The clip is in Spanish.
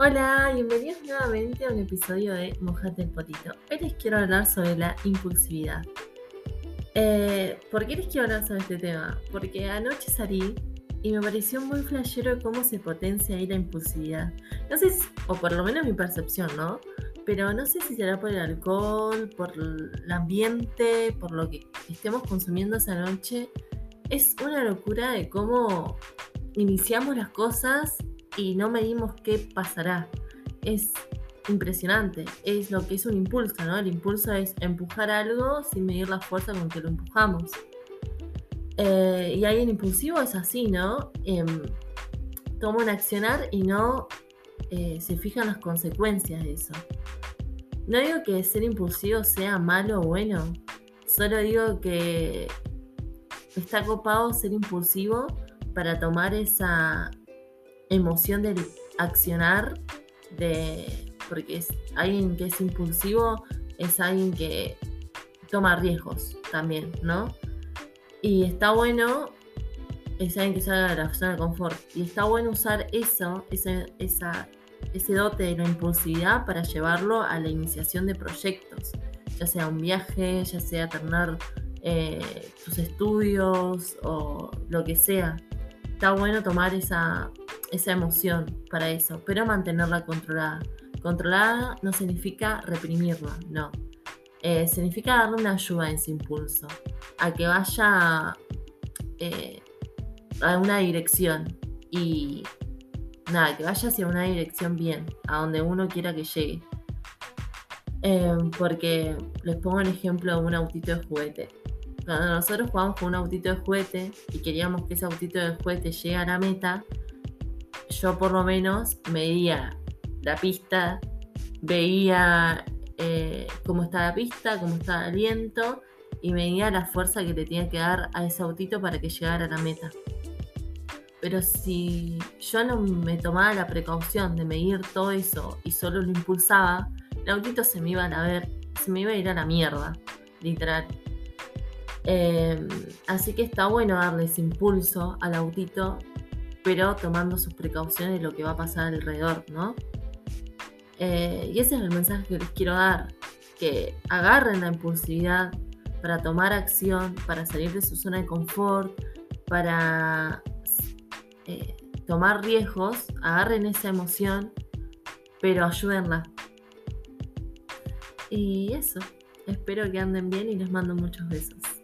Hola, bienvenidos nuevamente a un episodio de Mojate el Potito. Hoy les quiero hablar sobre la impulsividad. Eh, ¿Por qué les quiero hablar sobre este tema? Porque anoche salí y me pareció muy flashero cómo se potencia ahí la impulsividad. No sé, si, o por lo menos mi percepción, ¿no? Pero no sé si será por el alcohol, por el ambiente, por lo que estemos consumiendo esa noche. Es una locura de cómo iniciamos las cosas y no medimos qué pasará. Es impresionante, es lo que es un impulso, ¿no? El impulso es empujar algo sin medir la fuerza con que lo empujamos. Eh, y alguien impulsivo es así, ¿no? Em, toma un accionar y no eh, se fijan las consecuencias de eso. No digo que ser impulsivo sea malo o bueno, solo digo que está copado ser impulsivo para tomar esa emoción del accionar, de, porque es alguien que es impulsivo, es alguien que toma riesgos también, ¿no? Y está bueno, es alguien que salga de la zona de confort. Y está bueno usar eso, ese, dote de la impulsividad para llevarlo a la iniciación de proyectos, ya sea un viaje, ya sea terminar eh, estudios o lo que sea. Está bueno tomar esa, esa emoción para eso, pero mantenerla controlada. Controlada no significa reprimirla, no. Eh, significa darle una ayuda a ese impulso, a que vaya eh, a una dirección y nada, que vaya hacia una dirección bien, a donde uno quiera que llegue. Eh, porque les pongo el ejemplo de un autito de juguete. Cuando nosotros jugamos con un autito de juguete y queríamos que ese autito de juguete llegue a la meta, yo por lo menos medía la pista, veía eh, cómo está la pista, cómo está el viento y medía la fuerza que le tenía que dar a ese autito para que llegara a la meta. Pero si yo no me tomaba la precaución de medir todo eso y solo lo impulsaba, el autito se me iba a ver, se me iba a ir a la mierda, literal. Em, así que está bueno darle ese impulso al autito pero tomando sus precauciones de lo que va a pasar alrededor, ¿no? Eh, y ese es el mensaje que les quiero dar, que agarren la impulsividad para tomar acción, para salir de su zona de confort, para eh, tomar riesgos, agarren esa emoción, pero ayúdenla. Y eso, espero que anden bien y les mando muchos besos.